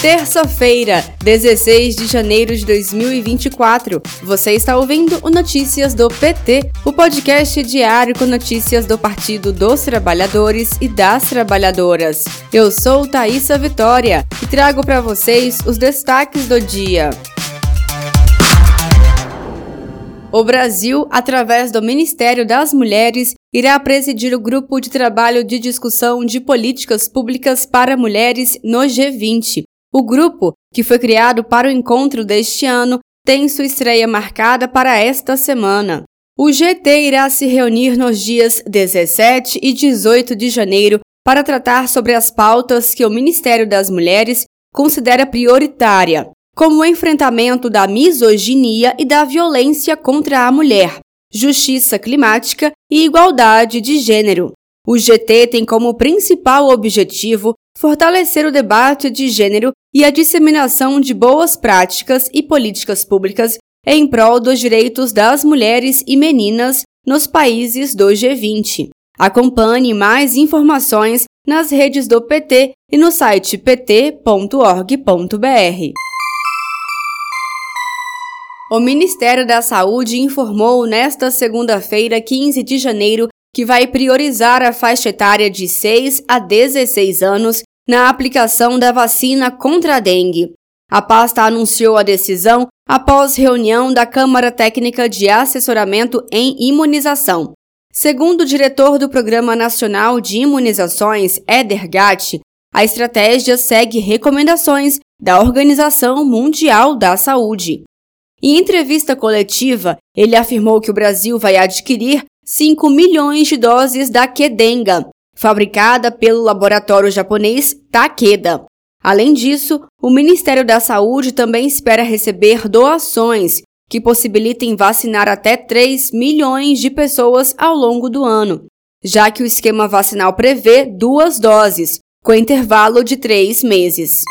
Terça-feira, 16 de janeiro de 2024. Você está ouvindo o Notícias do PT, o podcast diário com notícias do Partido dos Trabalhadores e das Trabalhadoras. Eu sou Thaisa Vitória e trago para vocês os destaques do dia. O Brasil, através do Ministério das Mulheres, irá presidir o grupo de trabalho de discussão de políticas públicas para mulheres no G20. O grupo, que foi criado para o encontro deste ano, tem sua estreia marcada para esta semana. O GT irá se reunir nos dias 17 e 18 de janeiro para tratar sobre as pautas que o Ministério das Mulheres considera prioritária, como o enfrentamento da misoginia e da violência contra a mulher, justiça climática e igualdade de gênero. O GT tem como principal objetivo fortalecer o debate de gênero e a disseminação de boas práticas e políticas públicas em prol dos direitos das mulheres e meninas nos países do G20. Acompanhe mais informações nas redes do PT e no site pt.org.br. O Ministério da Saúde informou nesta segunda-feira, 15 de janeiro, que vai priorizar a faixa etária de 6 a 16 anos na aplicação da vacina contra a dengue. A pasta anunciou a decisão após reunião da Câmara Técnica de Assessoramento em Imunização. Segundo o diretor do Programa Nacional de Imunizações, Eder Gatti, a estratégia segue recomendações da Organização Mundial da Saúde. Em entrevista coletiva, ele afirmou que o Brasil vai adquirir 5 milhões de doses da Kedenga, fabricada pelo laboratório japonês Takeda. Além disso, o Ministério da Saúde também espera receber doações que possibilitem vacinar até 3 milhões de pessoas ao longo do ano, já que o esquema vacinal prevê duas doses, com intervalo de três meses.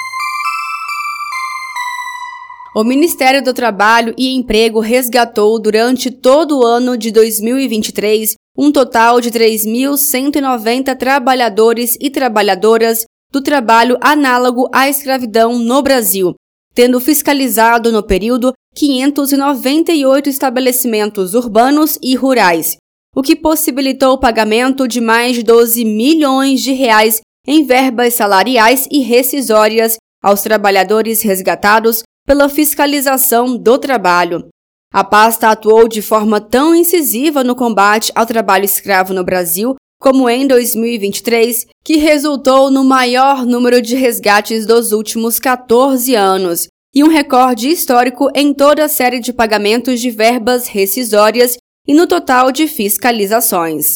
O Ministério do Trabalho e Emprego resgatou durante todo o ano de 2023 um total de 3.190 trabalhadores e trabalhadoras do trabalho análogo à escravidão no Brasil, tendo fiscalizado no período 598 estabelecimentos urbanos e rurais, o que possibilitou o pagamento de mais de 12 milhões de reais em verbas salariais e rescisórias aos trabalhadores resgatados pela fiscalização do trabalho. A pasta atuou de forma tão incisiva no combate ao trabalho escravo no Brasil como em 2023, que resultou no maior número de resgates dos últimos 14 anos e um recorde histórico em toda a série de pagamentos de verbas rescisórias e no total de fiscalizações.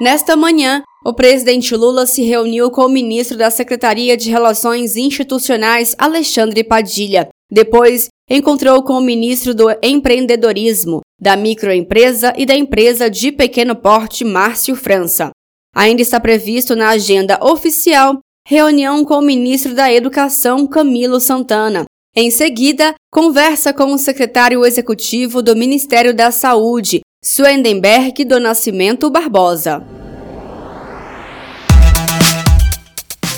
Nesta manhã, o presidente Lula se reuniu com o ministro da Secretaria de Relações Institucionais, Alexandre Padilha. Depois, encontrou com o ministro do Empreendedorismo, da Microempresa e da Empresa de Pequeno Porte, Márcio França. Ainda está previsto na agenda oficial reunião com o ministro da Educação, Camilo Santana. Em seguida, conversa com o secretário executivo do Ministério da Saúde, Swendenberg do Nascimento Barbosa.